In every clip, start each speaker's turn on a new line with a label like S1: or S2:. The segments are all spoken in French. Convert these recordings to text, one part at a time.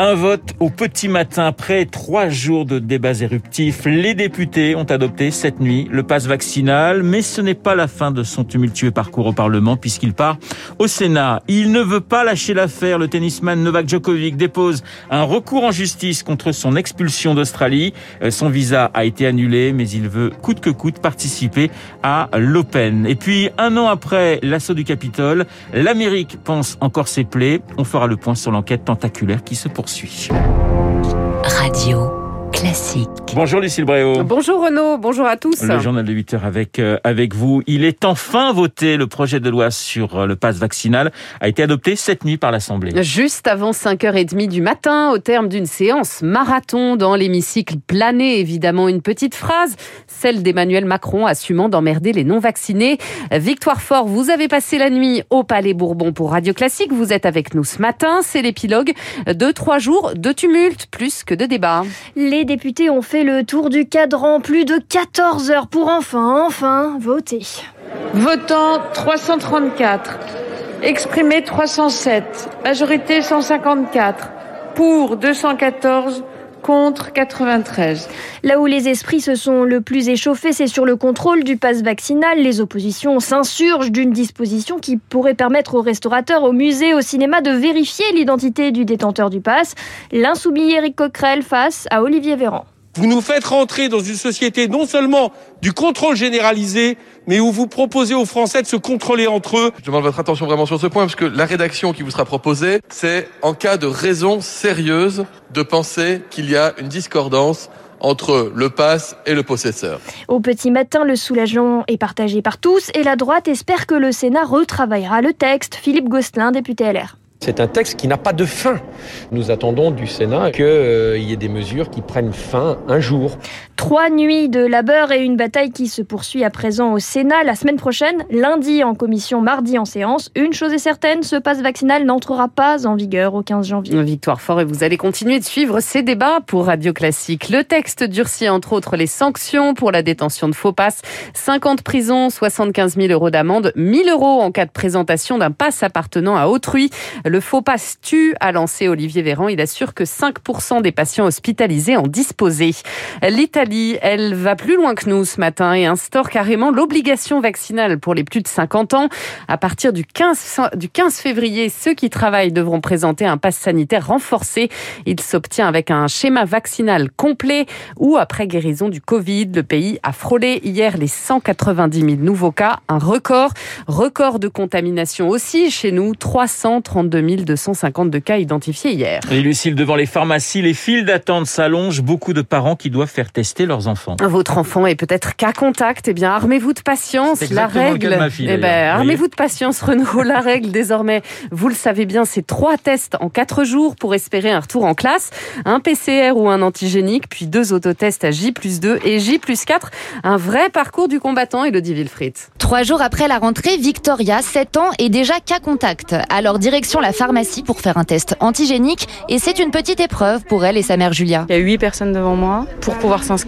S1: Un vote au petit matin après trois jours de débats éruptifs. Les députés ont adopté cette nuit le passe vaccinal, mais ce n'est pas la fin de son tumultueux parcours au Parlement puisqu'il part au Sénat. Il ne veut pas lâcher l'affaire. Le tennisman Novak Djokovic dépose un recours en justice contre son expulsion d'Australie. Euh, son visa a été annulé, mais il veut coûte que coûte participer à l'Open. Et puis, un an après l'assaut du Capitole, l'Amérique pense encore ses plaies. On fera le point sur l'enquête tentaculaire qui se poursuit
S2: Radio classique.
S1: Bonjour Lucille Bréau.
S3: Bonjour Renaud, bonjour à tous.
S1: Le journal de 8 heures avec, euh, avec vous. Il est enfin voté. Le projet de loi sur euh, le pass vaccinal a été adopté cette nuit par l'Assemblée.
S3: Juste avant 5h30 du matin, au terme d'une séance marathon dans l'hémicycle plané, évidemment une petite phrase, celle d'Emmanuel Macron assumant d'emmerder les non-vaccinés. Victoire fort, vous avez passé la nuit au Palais Bourbon pour Radio Classique. Vous êtes avec nous ce matin. C'est l'épilogue de trois jours de tumulte plus que de débat.
S4: Les députés ont fait le tour du cadran, plus de 14 heures pour enfin, enfin voter.
S5: Votant 334, exprimé 307, majorité 154, pour 214, contre 93.
S4: Là où les esprits se sont le plus échauffés, c'est sur le contrôle du pass vaccinal. Les oppositions s'insurgent d'une disposition qui pourrait permettre aux restaurateurs, aux musées, au cinéma de vérifier l'identité du détenteur du pass. L'insoumis Éric Coquerel face à Olivier Véran.
S6: Vous nous faites rentrer dans une société non seulement du contrôle généralisé, mais où vous proposez aux Français de se contrôler entre eux.
S7: Je demande votre attention vraiment sur ce point, parce que la rédaction qui vous sera proposée, c'est en cas de raison sérieuse de penser qu'il y a une discordance entre le pass et le possesseur.
S4: Au petit matin, le soulagement est partagé par tous et la droite espère que le Sénat retravaillera le texte. Philippe Gosselin, député LR.
S8: C'est un texte qui n'a pas de fin. Nous attendons du Sénat qu'il euh, y ait des mesures qui prennent fin un jour.
S4: Trois nuits de labeur et une bataille qui se poursuit à présent au Sénat la semaine prochaine, lundi en commission, mardi en séance. Une chose est certaine, ce passe vaccinal n'entrera pas en vigueur au 15 janvier.
S3: Victoire fort et vous allez continuer de suivre ces débats pour Radio Classique. Le texte durcit entre autres les sanctions pour la détention de faux passes. 50 prisons, 75 000 euros d'amende, 1000 euros en cas de présentation d'un passe appartenant à autrui. Le faux passe tue, a lancé Olivier Véran. Il assure que 5% des patients hospitalisés en disposaient. L'Italie, elle va plus loin que nous ce matin et instaure carrément l'obligation vaccinale pour les plus de 50 ans. À partir du 15, du 15 février, ceux qui travaillent devront présenter un passe sanitaire renforcé. Il s'obtient avec un schéma vaccinal complet ou après guérison du Covid. Le pays a frôlé hier les 190 000 nouveaux cas, un record. Record de contamination aussi chez nous, 332 252 cas identifiés hier.
S1: Et Lucille, devant les pharmacies, les files d'attente s'allongent. Beaucoup de parents qui doivent faire tester leurs enfants.
S3: Votre enfant est peut-être cas contact. Eh bien, armez-vous de patience. La règle.
S1: Ma fille,
S3: eh ben, armez-vous de patience, Renaud. La règle, désormais, vous le savez bien, c'est trois tests en quatre jours pour espérer un retour en classe. Un PCR ou un antigénique, puis deux autotests à J plus 2 et J plus 4. Un vrai parcours du combattant, Elodie Wilfried.
S9: Trois jours après la rentrée, Victoria, 7 ans, est déjà cas contact. Alors, direction la pharmacie pour faire un test antigénique et c'est une petite épreuve pour elle et sa mère Julia.
S10: Il y a huit personnes devant moi pour pouvoir s'inscrire,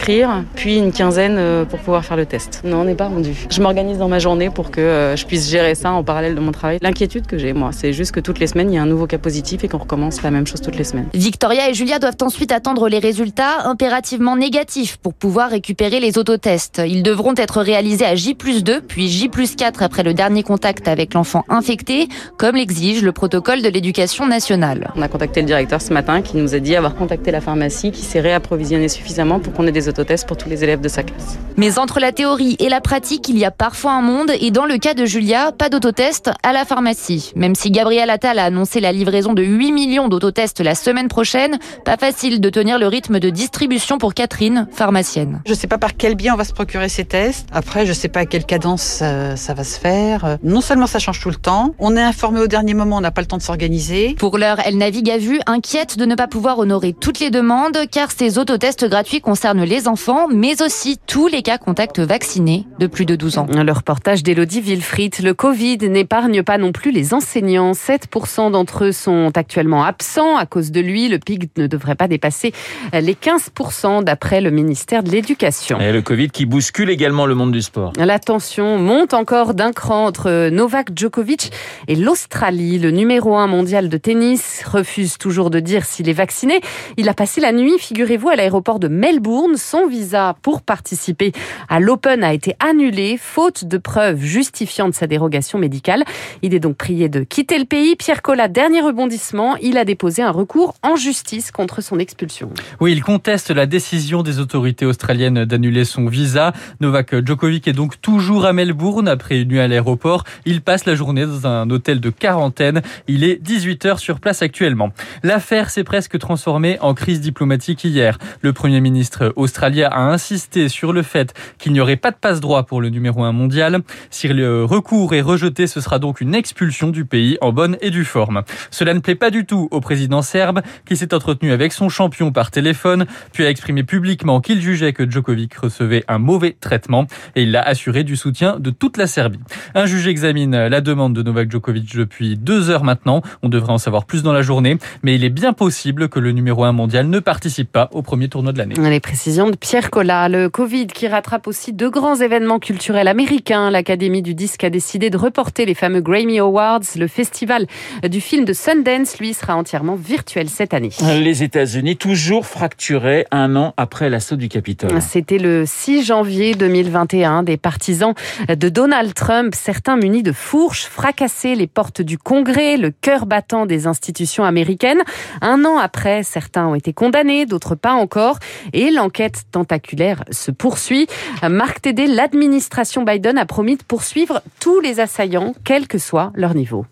S10: puis une quinzaine euh, pour pouvoir faire le test. Non, on n'est pas rendu. Je m'organise dans ma journée pour que euh, je puisse gérer ça en parallèle de mon travail. L'inquiétude que j'ai, moi, c'est juste que toutes les semaines, il y a un nouveau cas positif et qu'on recommence la même chose toutes les semaines.
S9: Victoria et Julia doivent ensuite attendre les résultats impérativement négatifs pour pouvoir récupérer les autotests. Ils devront être réalisés à J 2, puis J 4 après le dernier contact avec l'enfant infecté, comme l'exige le protocole de l'éducation nationale.
S10: On a contacté le directeur ce matin qui nous a dit avoir contacté la pharmacie qui s'est réapprovisionné suffisamment pour qu'on ait des autotests pour tous les élèves de sa classe.
S9: Mais entre la théorie et la pratique, il y a parfois un monde et dans le cas de Julia, pas d'autotest à la pharmacie. Même si Gabriel Attal a annoncé la livraison de 8 millions d'autotests la semaine prochaine, pas facile de tenir le rythme de distribution pour Catherine, pharmacienne.
S11: Je sais pas par quel biais on va se procurer ces tests. Après, je sais pas à quelle cadence ça, ça va se faire. Non seulement ça change tout le temps, on est informé au dernier moment, on n'a pas le temps de s'organiser.
S9: Pour l'heure, elle navigue à vue, inquiète de ne pas pouvoir honorer toutes les demandes, car ces autotests gratuits concernent les enfants, mais aussi tous les cas contacts vaccinés de plus de 12 ans.
S3: Le reportage d'Elodie Wilfried. Le Covid n'épargne pas non plus les enseignants. 7% d'entre eux sont actuellement absents. À cause de lui, le pic ne devrait pas dépasser les 15% d'après le ministère de l'Éducation.
S1: Et le Covid qui bouscule également le monde du sport.
S3: La tension monte encore d'un cran entre Novak Djokovic et l'Australie. Le numéro 1 mondial de tennis refuse toujours de dire s'il est vacciné. Il a passé la nuit, figurez-vous, à l'aéroport de Melbourne. Son visa pour participer à l'Open a été annulé, faute de preuves justifiant de sa dérogation médicale. Il est donc prié de quitter le pays. Pierre Collat, dernier rebondissement, il a déposé un recours en justice contre son expulsion.
S12: Oui, il conteste la décision des autorités australiennes d'annuler son visa. Novak Djokovic est donc toujours à Melbourne après une nuit à l'aéroport. Il passe la journée dans un hôtel de quarantaine. Il est 18h sur place actuellement. L'affaire s'est presque transformée en crise diplomatique hier. Le Premier ministre australien a insisté sur le fait qu'il n'y aurait pas de passe-droit pour le numéro 1 mondial. Si le recours est rejeté, ce sera donc une expulsion du pays en bonne et due forme. Cela ne plaît pas du tout au président serbe qui s'est entretenu avec son champion par téléphone, puis a exprimé publiquement qu'il jugeait que Djokovic recevait un mauvais traitement et il l'a assuré du soutien de toute la Serbie. Un juge examine la demande de Novak Djokovic depuis deux heures maintenant. On devrait en savoir plus dans la journée, mais il est bien possible que le numéro 1 mondial ne participe pas au premier tournoi de l'année.
S3: Les précisions de Pierre Collat. Le Covid qui rattrape aussi deux grands événements culturels américains. L'Académie du disque a décidé de reporter les fameux Grammy Awards. Le festival du film de Sundance, lui, sera entièrement virtuel cette année.
S1: Les États-Unis, toujours fracturés un an après l'assaut du Capitole.
S3: C'était le 6 janvier 2021. Des partisans de Donald Trump, certains munis de fourches, fracassaient les portes du Congrès, le cœur battant des institutions américaines. Un an après, certains ont été condamnés, d'autres pas encore. Et l'enquête tentaculaire se poursuit. Marc Tédé, l'administration Biden a promis de poursuivre tous les assaillants, quel que soit leur niveau.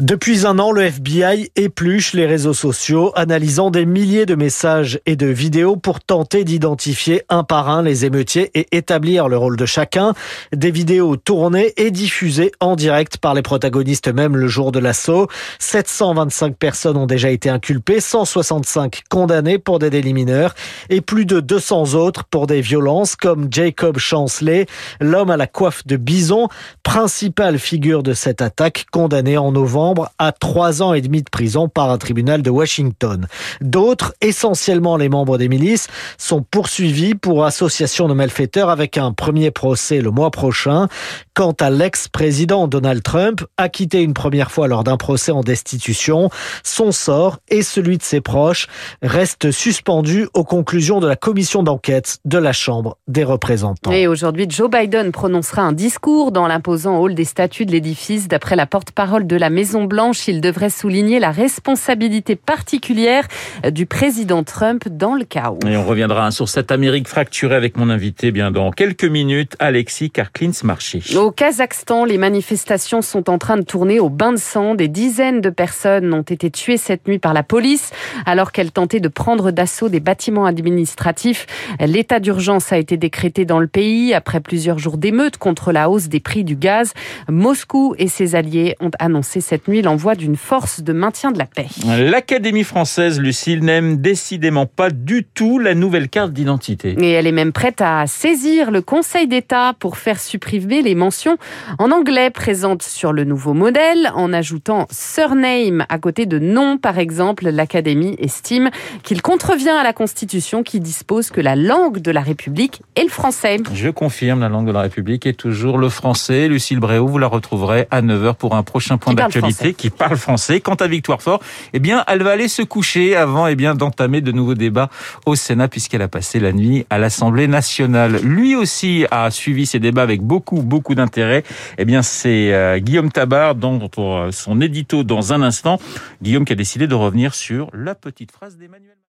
S13: Depuis un an, le FBI épluche les réseaux sociaux, analysant des milliers de messages et de vidéos pour tenter d'identifier un par un les émeutiers et établir le rôle de chacun. Des vidéos tournées et diffusées en direct par les protagonistes même le jour de l'assaut. 725 personnes ont déjà été inculpées, 165 condamnées pour des délits mineurs et plus de 200 autres pour des violences comme Jacob Chansley, l'homme à la coiffe de bison, principale figure de cette attaque condamné en novembre à trois ans et demi de prison par un tribunal de Washington. D'autres, essentiellement les membres des milices, sont poursuivis pour association de malfaiteurs avec un premier procès le mois prochain. Quant à l'ex-président Donald Trump, acquitté une première fois lors d'un procès en destitution, son sort et celui de ses proches restent suspendus aux conclusions de la commission d'enquête de la Chambre des représentants.
S3: Et aujourd'hui, Joe Biden prononcera un discours dans l'imposant hall des statues de l'édifice. D'après la porte-parole de la Maison Blanche, il devrait souligner la responsabilité particulière du président Trump dans le chaos.
S1: Et on reviendra sur cette Amérique fracturée avec mon invité bien dans quelques minutes, Alexis Karklins-Marché.
S3: Au Kazakhstan, les manifestations sont en train de tourner au bain de sang. Des dizaines de personnes ont été tuées cette nuit par la police alors qu'elles tentaient de prendre d'assaut des bâtiments administratifs. L'état d'urgence a été décrété dans le pays après plusieurs jours d'émeutes contre la hausse des prix du gaz. Moscou et ses alliés ont annoncé cette nuit l'envoi d'une force de maintien de la paix.
S1: L'Académie française, Lucille, n'aime décidément pas du tout la nouvelle carte d'identité.
S3: Et elle est même prête à saisir le Conseil d'État pour faire supprimer les mentions en anglais présentes sur le nouveau modèle, en ajoutant surname à côté de nom, par exemple. L'Académie estime qu'il contrevient à la Constitution qui dispose que la langue de la République est le français.
S1: Je confirme, la langue de la République est toujours le français. Lucille Bréau, vous la retrouverez à 9h pour un prochain point d'actualité qui parle français. Quant à Victoire Fort, eh bien, elle va aller se coucher avant eh bien, d'entamer de nouveaux débats au Sénat puisqu'elle a passé la nuit à l'Assemblée nationale. Lui aussi a suivi ces débats avec beaucoup, beaucoup d'intérêt. Eh bien, c'est euh, Guillaume Tabar dont, pour son édito dans un instant. Guillaume qui a décidé de revenir sur la petite phrase d'Emmanuel